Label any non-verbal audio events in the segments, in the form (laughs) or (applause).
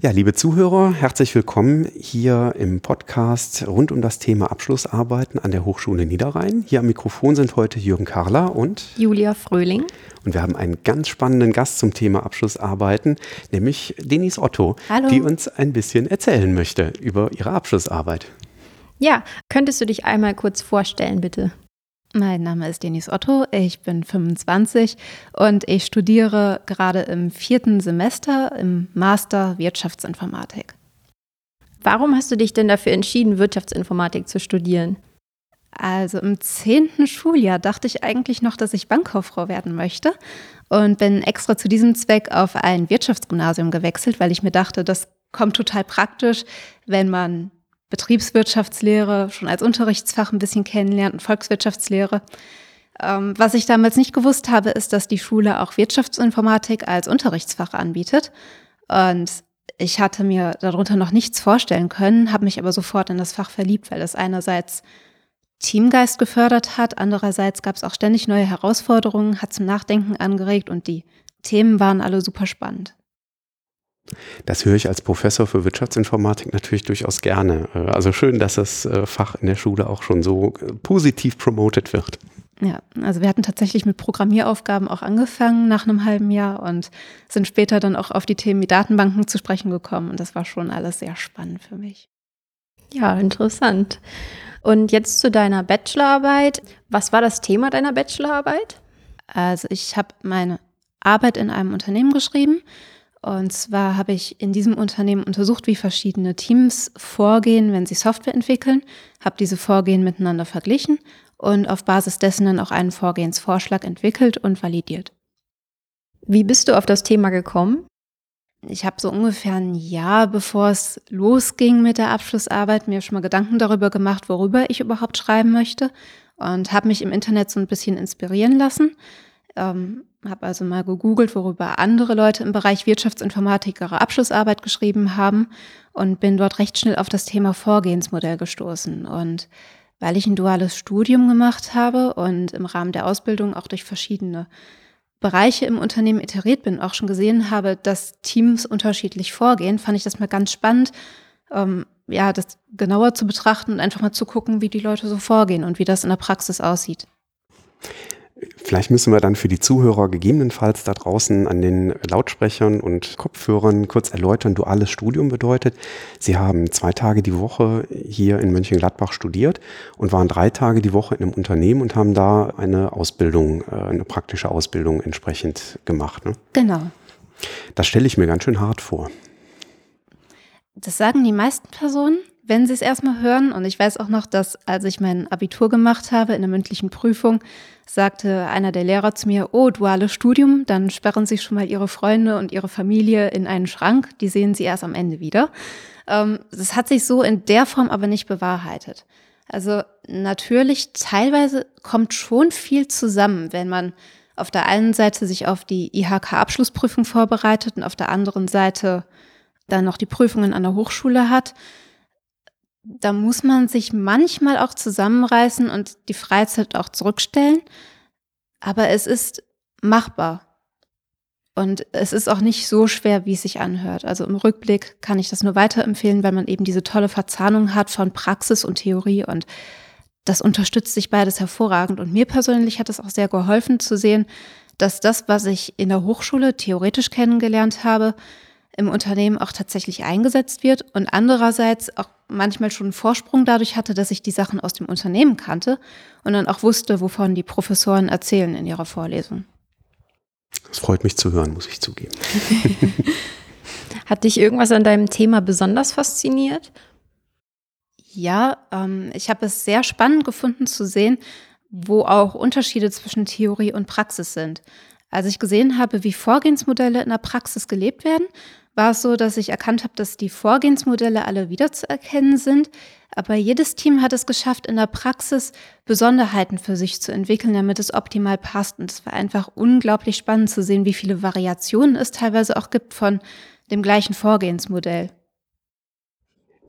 Ja, liebe Zuhörer, herzlich willkommen hier im Podcast rund um das Thema Abschlussarbeiten an der Hochschule Niederrhein. Hier am Mikrofon sind heute Jürgen Karler und Julia Fröhling. Und wir haben einen ganz spannenden Gast zum Thema Abschlussarbeiten, nämlich Denise Otto, Hallo. die uns ein bisschen erzählen möchte über ihre Abschlussarbeit. Ja, könntest du dich einmal kurz vorstellen, bitte? Mein Name ist Denise Otto, ich bin 25 und ich studiere gerade im vierten Semester im Master Wirtschaftsinformatik. Warum hast du dich denn dafür entschieden, Wirtschaftsinformatik zu studieren? Also im zehnten Schuljahr dachte ich eigentlich noch, dass ich Bankkauffrau werden möchte und bin extra zu diesem Zweck auf ein Wirtschaftsgymnasium gewechselt, weil ich mir dachte, das kommt total praktisch, wenn man Betriebswirtschaftslehre schon als Unterrichtsfach ein bisschen kennenlernt und Volkswirtschaftslehre. Ähm, was ich damals nicht gewusst habe, ist, dass die Schule auch Wirtschaftsinformatik als Unterrichtsfach anbietet. Und ich hatte mir darunter noch nichts vorstellen können, habe mich aber sofort in das Fach verliebt, weil es einerseits Teamgeist gefördert hat, andererseits gab es auch ständig neue Herausforderungen, hat zum Nachdenken angeregt und die Themen waren alle super spannend. Das höre ich als Professor für Wirtschaftsinformatik natürlich durchaus gerne. Äh, also schön, dass das äh, Fach in der Schule auch schon so äh, positiv promotet wird. Ja, also wir hatten tatsächlich mit Programmieraufgaben auch angefangen nach einem halben Jahr und sind später dann auch auf die Themen wie Datenbanken zu sprechen gekommen. Und das war schon alles sehr spannend für mich. Ja, interessant. Und jetzt zu deiner Bachelorarbeit. Was war das Thema deiner Bachelorarbeit? Also ich habe meine Arbeit in einem Unternehmen geschrieben und zwar habe ich in diesem Unternehmen untersucht, wie verschiedene Teams vorgehen, wenn sie Software entwickeln, habe diese Vorgehen miteinander verglichen und auf Basis dessen dann auch einen Vorgehensvorschlag entwickelt und validiert. Wie bist du auf das Thema gekommen? Ich habe so ungefähr ein Jahr, bevor es losging mit der Abschlussarbeit, mir schon mal Gedanken darüber gemacht, worüber ich überhaupt schreiben möchte und habe mich im Internet so ein bisschen inspirieren lassen. Ähm, habe also mal gegoogelt, worüber andere Leute im Bereich Wirtschaftsinformatik ihre Abschlussarbeit geschrieben haben und bin dort recht schnell auf das Thema Vorgehensmodell gestoßen. Und weil ich ein duales Studium gemacht habe und im Rahmen der Ausbildung auch durch verschiedene Bereiche im Unternehmen iteriert bin, auch schon gesehen habe, dass Teams unterschiedlich vorgehen, fand ich das mal ganz spannend, ähm, ja, das genauer zu betrachten und einfach mal zu gucken, wie die Leute so vorgehen und wie das in der Praxis aussieht. Vielleicht müssen wir dann für die Zuhörer gegebenenfalls da draußen an den Lautsprechern und Kopfhörern kurz erläutern, duales Studium bedeutet. Sie haben zwei Tage die Woche hier in Mönchengladbach studiert und waren drei Tage die Woche in einem Unternehmen und haben da eine Ausbildung, äh, eine praktische Ausbildung entsprechend gemacht. Ne? Genau. Das stelle ich mir ganz schön hart vor. Das sagen die meisten Personen wenn sie es erstmal hören. Und ich weiß auch noch, dass als ich mein Abitur gemacht habe in der mündlichen Prüfung, sagte einer der Lehrer zu mir, oh, duales Studium, dann sperren Sie schon mal Ihre Freunde und Ihre Familie in einen Schrank, die sehen Sie erst am Ende wieder. Ähm, das hat sich so in der Form aber nicht bewahrheitet. Also natürlich, teilweise kommt schon viel zusammen, wenn man auf der einen Seite sich auf die IHK-Abschlussprüfung vorbereitet und auf der anderen Seite dann noch die Prüfungen an der Hochschule hat da muss man sich manchmal auch zusammenreißen und die Freizeit auch zurückstellen. Aber es ist machbar. Und es ist auch nicht so schwer, wie es sich anhört. Also im Rückblick kann ich das nur weiterempfehlen, weil man eben diese tolle Verzahnung hat von Praxis und Theorie und das unterstützt sich beides hervorragend. Und mir persönlich hat es auch sehr geholfen zu sehen, dass das, was ich in der Hochschule theoretisch kennengelernt habe, im Unternehmen auch tatsächlich eingesetzt wird und andererseits auch manchmal schon einen Vorsprung dadurch hatte, dass ich die Sachen aus dem Unternehmen kannte und dann auch wusste, wovon die Professoren erzählen in ihrer Vorlesung. Das freut mich zu hören, muss ich zugeben. (laughs) Hat dich irgendwas an deinem Thema besonders fasziniert? Ja, ähm, ich habe es sehr spannend gefunden zu sehen, wo auch Unterschiede zwischen Theorie und Praxis sind. Als ich gesehen habe, wie Vorgehensmodelle in der Praxis gelebt werden, war es so, dass ich erkannt habe, dass die Vorgehensmodelle alle wiederzuerkennen sind. Aber jedes Team hat es geschafft, in der Praxis Besonderheiten für sich zu entwickeln, damit es optimal passt. Und es war einfach unglaublich spannend zu sehen, wie viele Variationen es teilweise auch gibt von dem gleichen Vorgehensmodell.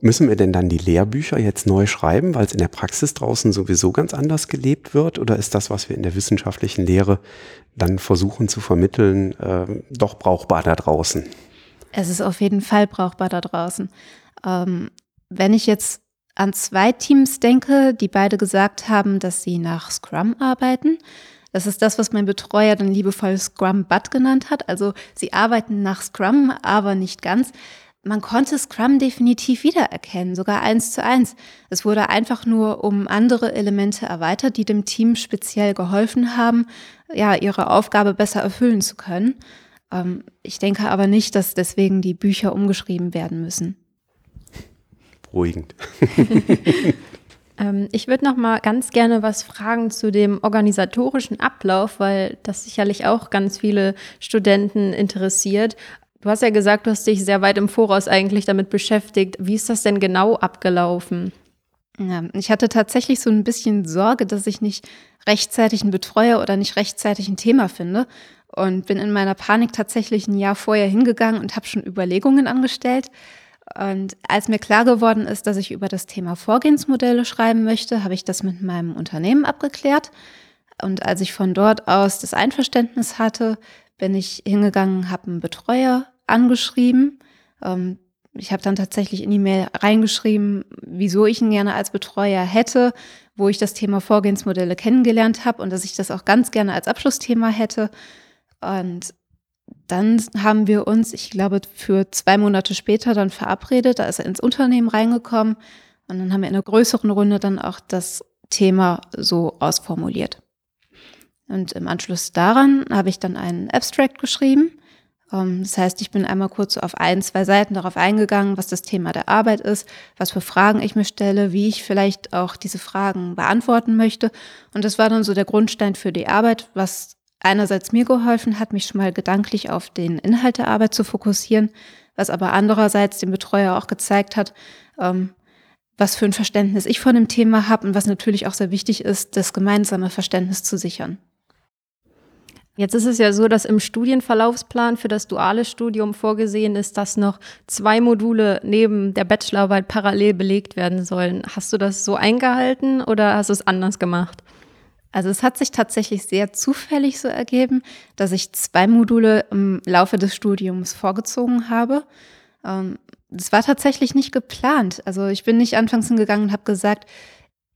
Müssen wir denn dann die Lehrbücher jetzt neu schreiben, weil es in der Praxis draußen sowieso ganz anders gelebt wird? Oder ist das, was wir in der wissenschaftlichen Lehre dann versuchen zu vermitteln, äh, doch brauchbar da draußen? Es ist auf jeden Fall brauchbar da draußen. Ähm, wenn ich jetzt an zwei Teams denke, die beide gesagt haben, dass sie nach Scrum arbeiten, das ist das, was mein Betreuer dann liebevoll Scrum Bud genannt hat. Also sie arbeiten nach Scrum, aber nicht ganz man konnte Scrum definitiv wiedererkennen, sogar eins zu eins. Es wurde einfach nur um andere Elemente erweitert, die dem Team speziell geholfen haben, ja, ihre Aufgabe besser erfüllen zu können. Ähm, ich denke aber nicht, dass deswegen die Bücher umgeschrieben werden müssen. Beruhigend. (laughs) Ähm, ich würde noch mal ganz gerne was fragen zu dem organisatorischen Ablauf, weil das sicherlich auch ganz viele Studenten interessiert. Du hast ja gesagt, du hast dich sehr weit im Voraus eigentlich damit beschäftigt. Wie ist das denn genau abgelaufen? Ja, ich hatte tatsächlich so ein bisschen Sorge, dass ich nicht rechtzeitig einen Betreuer oder nicht rechtzeitig ein Thema finde und bin in meiner Panik tatsächlich ein Jahr vorher hingegangen und habe schon Überlegungen angestellt. Und als mir klar geworden ist, dass ich über das Thema Vorgehensmodelle schreiben möchte, habe ich das mit meinem Unternehmen abgeklärt. Und als ich von dort aus das Einverständnis hatte, bin ich hingegangen, habe einen Betreuer angeschrieben. Ähm, ich habe dann tatsächlich in die Mail reingeschrieben, wieso ich ihn gerne als Betreuer hätte, wo ich das Thema Vorgehensmodelle kennengelernt habe und dass ich das auch ganz gerne als Abschlussthema hätte. Und dann haben wir uns, ich glaube, für zwei Monate später dann verabredet. Da ist er ins Unternehmen reingekommen und dann haben wir in einer größeren Runde dann auch das Thema so ausformuliert. Und im Anschluss daran habe ich dann einen Abstract geschrieben. Ähm, das heißt, ich bin einmal kurz auf ein, zwei Seiten darauf eingegangen, was das Thema der Arbeit ist, was für Fragen ich mir stelle, wie ich vielleicht auch diese Fragen beantworten möchte. Und das war dann so der Grundstein für die Arbeit, was einerseits mir geholfen hat, mich schon mal gedanklich auf den Inhalt der Arbeit zu fokussieren, was aber andererseits dem Betreuer auch gezeigt hat, ähm, was für ein Verständnis ich von dem Thema habe und was natürlich auch sehr wichtig ist, das gemeinsame Verständnis zu sichern. Jetzt ist es ja so, dass im Studienverlaufsplan für das duale Studium vorgesehen ist, dass noch zwei Module neben der Bachelorarbeit parallel belegt werden sollen. Hast du das so eingehalten oder hast du es anders gemacht? Also es hat sich tatsächlich sehr zufällig so ergeben, dass ich zwei Module im Laufe des Studiums vorgezogen habe. Ähm, das war tatsächlich nicht geplant. Also ich bin nicht anfangs hingegangen und habe gesagt,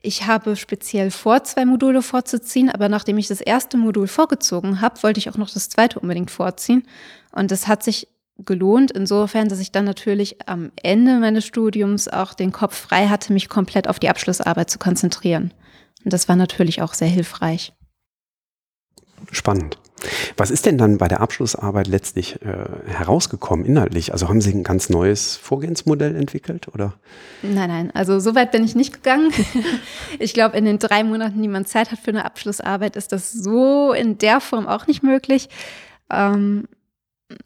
ich habe speziell vor, zwei Module vorzuziehen, aber nachdem ich das erste Modul vorgezogen habe, wollte ich auch noch das zweite unbedingt vorziehen. Und das hat sich gelohnt, insofern, dass ich dann natürlich am Ende meines Studiums auch den Kopf frei hatte, mich komplett auf die Abschlussarbeit zu konzentrieren. Und das war natürlich auch sehr hilfreich. Spannend. Was ist denn dann bei der Abschlussarbeit letztlich äh, herausgekommen inhaltlich? Also haben Sie ein ganz neues Vorgehensmodell entwickelt oder? Nein, nein, also so weit bin ich nicht gegangen. (laughs) ich glaube, in den drei Monaten, die man Zeit hat für eine Abschlussarbeit, ist das so in der Form auch nicht möglich. Ähm,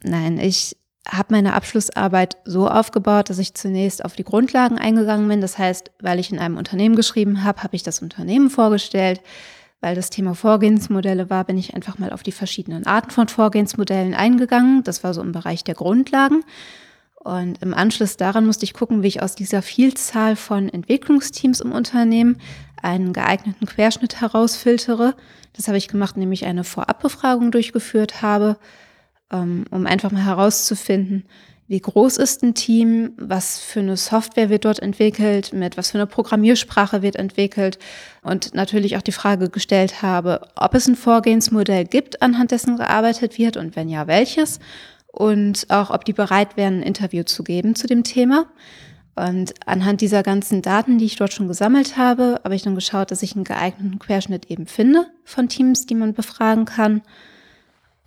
nein, ich habe meine Abschlussarbeit so aufgebaut, dass ich zunächst auf die Grundlagen eingegangen bin. Das heißt, weil ich in einem Unternehmen geschrieben habe, habe ich das Unternehmen vorgestellt weil das Thema Vorgehensmodelle war, bin ich einfach mal auf die verschiedenen Arten von Vorgehensmodellen eingegangen. Das war so im Bereich der Grundlagen. Und im Anschluss daran musste ich gucken, wie ich aus dieser Vielzahl von Entwicklungsteams im Unternehmen einen geeigneten Querschnitt herausfiltere. Das habe ich gemacht, indem ich eine Vorabbefragung durchgeführt habe, um einfach mal herauszufinden, wie groß ist ein Team, was für eine Software wird dort entwickelt, mit was für eine Programmiersprache wird entwickelt und natürlich auch die Frage gestellt habe, ob es ein Vorgehensmodell gibt, anhand dessen gearbeitet wird und wenn ja, welches und auch, ob die bereit wären, ein Interview zu geben zu dem Thema. Und anhand dieser ganzen Daten, die ich dort schon gesammelt habe, habe ich dann geschaut, dass ich einen geeigneten Querschnitt eben finde von Teams, die man befragen kann.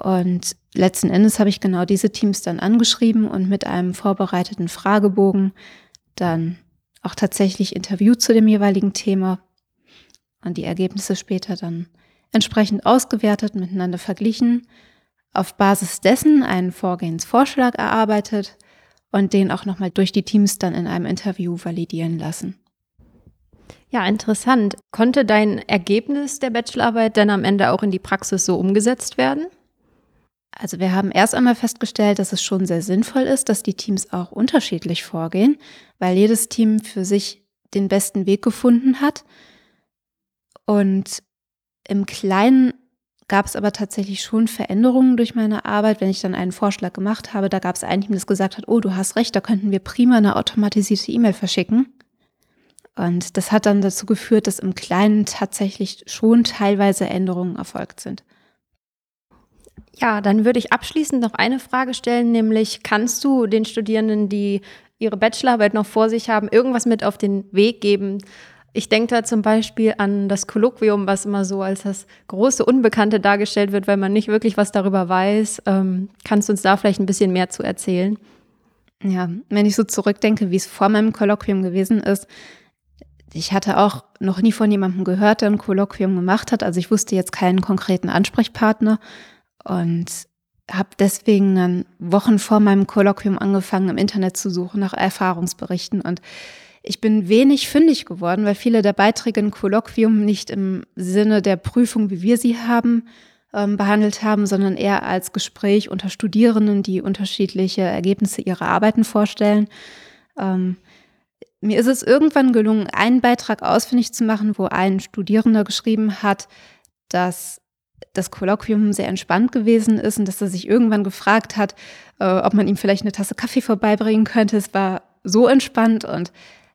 Und letzten Endes habe ich genau diese Teams dann angeschrieben und mit einem vorbereiteten Fragebogen dann auch tatsächlich interviewt zu dem jeweiligen Thema und die Ergebnisse später dann entsprechend ausgewertet, miteinander verglichen, auf Basis dessen einen Vorgehensvorschlag erarbeitet und den auch nochmal durch die Teams dann in einem Interview validieren lassen. Ja, interessant. Konnte dein Ergebnis der Bachelorarbeit dann am Ende auch in die Praxis so umgesetzt werden? Also wir haben erst einmal festgestellt, dass es schon sehr sinnvoll ist, dass die Teams auch unterschiedlich vorgehen, weil jedes Team für sich den besten Weg gefunden hat. Und im Kleinen gab es aber tatsächlich schon Veränderungen durch meine Arbeit. Wenn ich dann einen Vorschlag gemacht habe, da gab es ein Team, das gesagt hat, oh, du hast recht, da könnten wir prima eine automatisierte E-Mail verschicken. Und das hat dann dazu geführt, dass im Kleinen tatsächlich schon teilweise Änderungen erfolgt sind. Ja, dann würde ich abschließend noch eine Frage stellen, nämlich kannst du den Studierenden, die ihre Bachelorarbeit noch vor sich haben, irgendwas mit auf den Weg geben? Ich denke da zum Beispiel an das Kolloquium, was immer so als das große Unbekannte dargestellt wird, weil man nicht wirklich was darüber weiß. Ähm, kannst du uns da vielleicht ein bisschen mehr zu erzählen? Ja, wenn ich so zurückdenke, wie es vor meinem Kolloquium gewesen ist, ich hatte auch noch nie von jemandem gehört, der ein Kolloquium gemacht hat. Also ich wusste jetzt keinen konkreten Ansprechpartner und habe deswegen dann Wochen vor meinem Kolloquium angefangen, im Internet zu suchen nach Erfahrungsberichten. Und ich bin wenig fündig geworden, weil viele der Beiträge im Kolloquium nicht im Sinne der Prüfung, wie wir sie haben, ähm, behandelt haben, sondern eher als Gespräch unter Studierenden, die unterschiedliche Ergebnisse ihrer Arbeiten vorstellen. Ähm, mir ist es irgendwann gelungen, einen Beitrag ausfindig zu machen, wo ein Studierender geschrieben hat, dass das Kolloquium sehr entspannt gewesen ist und dass er sich irgendwann gefragt hat, äh, ob man ihm vielleicht eine Tasse Kaffee vorbeibringen könnte. Es war so entspannt und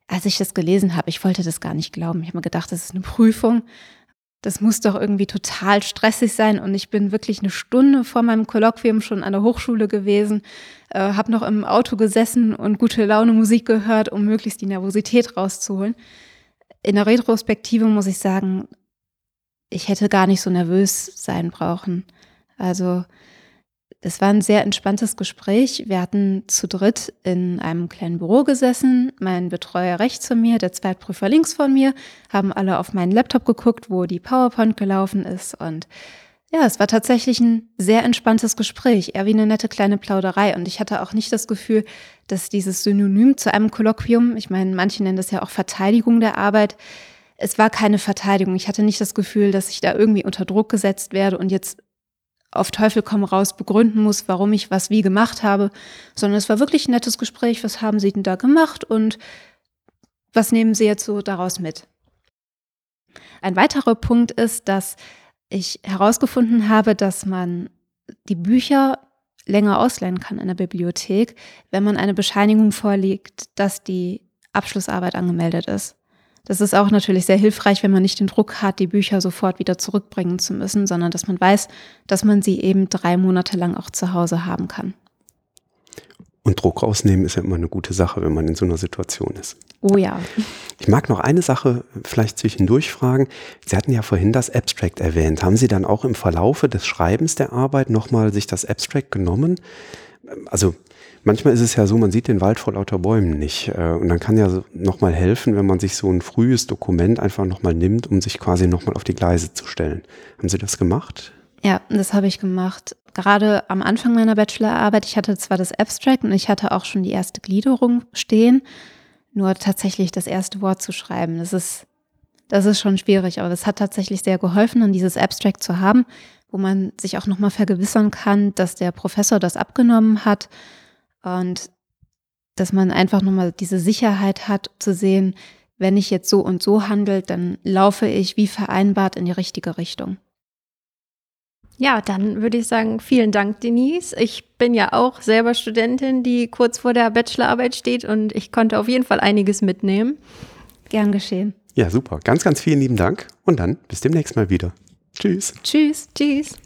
als ich das gelesen habe, ich wollte das gar nicht glauben. Ich habe mir gedacht, das ist eine Prüfung das muss doch irgendwie total stressig sein. Und ich bin wirklich eine Stunde vor meinem Kolloquium schon an der Hochschule gewesen, äh, habe noch im Auto gesessen und gute Laune Musik gehört, um möglichst die Nervosität rauszuholen. In der Retrospektive muss ich sagen, ich hätte gar nicht so nervös sein brauchen. Also es war ein sehr entspanntes Gespräch. Wir hatten zu dritt in einem kleinen Büro gesessen, mein Betreuer rechts von mir, der Zweitprüfer links von mir, haben alle auf meinen Laptop geguckt, wo die PowerPoint gelaufen ist. Und ja, es war tatsächlich ein sehr entspanntes Gespräch, eher wie eine nette kleine Plauderei. Und ich hatte auch nicht das Gefühl, dass dieses Synonym zu einem Kolloquium, ich meine, manche nennen das ja auch Verteidigung der Arbeit, es war keine Verteidigung. Ich hatte nicht das Gefühl, dass ich da irgendwie unter Druck gesetzt werde und jetzt auf Teufel komm raus begründen muss, warum ich was wie gemacht habe, sondern es war wirklich ein nettes Gespräch. Was haben Sie denn da gemacht und was nehmen Sie jetzt so daraus mit? Ein weiterer Punkt ist, dass ich herausgefunden habe, dass man die Bücher länger ausleihen kann in der Bibliothek, wenn man eine Bescheinigung vorlegt, dass die Abschlussarbeit angemeldet ist. Das ist auch natürlich sehr hilfreich, wenn man nicht den Druck hat, die Bücher sofort wieder zurückbringen zu müssen, sondern dass man weiß, dass man sie eben drei Monate lang auch zu Hause haben kann. Und Druck rausnehmen ist ja immer eine gute Sache, wenn man in so einer Situation ist. Oh ja. Ich mag noch eine Sache vielleicht zwischendurch fragen. Sie hatten ja vorhin das Abstract erwähnt. Haben Sie dann auch im Verlaufe des Schreibens der Arbeit nochmal sich das Abstract genommen? Also manchmal ist es ja so, man sieht den Wald vor lauter Bäumen nicht. Äh, und dann kann ja nochmal helfen, wenn man sich so ein frühes Dokument einfach nochmal nimmt, um sich quasi nochmal auf die Gleise zu stellen. Haben Sie das gemacht? Ja, das habe ich gemacht. Gerade am Anfang meiner Bachelorarbeit, ich hatte zwar das Abstract und ich hatte auch schon die erste Gliederung stehen, nur tatsächlich das erste Wort zu schreiben, das ist, das ist schon schwierig, aber es hat tatsächlich sehr geholfen, dann dieses Abstract zu haben, wo man sich auch nochmal vergewissern kann, dass der Professor das abgenommen hat und dass man einfach nochmal diese Sicherheit hat, zu sehen, wenn ich jetzt so und so handelt, dann laufe ich wie vereinbart in die richtige Richtung. Ja, dann würde ich sagen, vielen Dank, Denise. Ich bin ja auch selber Studentin, die kurz vor der Bachelorarbeit steht und ich konnte auf jeden Fall einiges mitnehmen. Gern geschehen. Ja, super. Ganz, ganz vielen lieben Dank und dann bis demnächst mal wieder. Tschüss. Tschüss. Tschüss.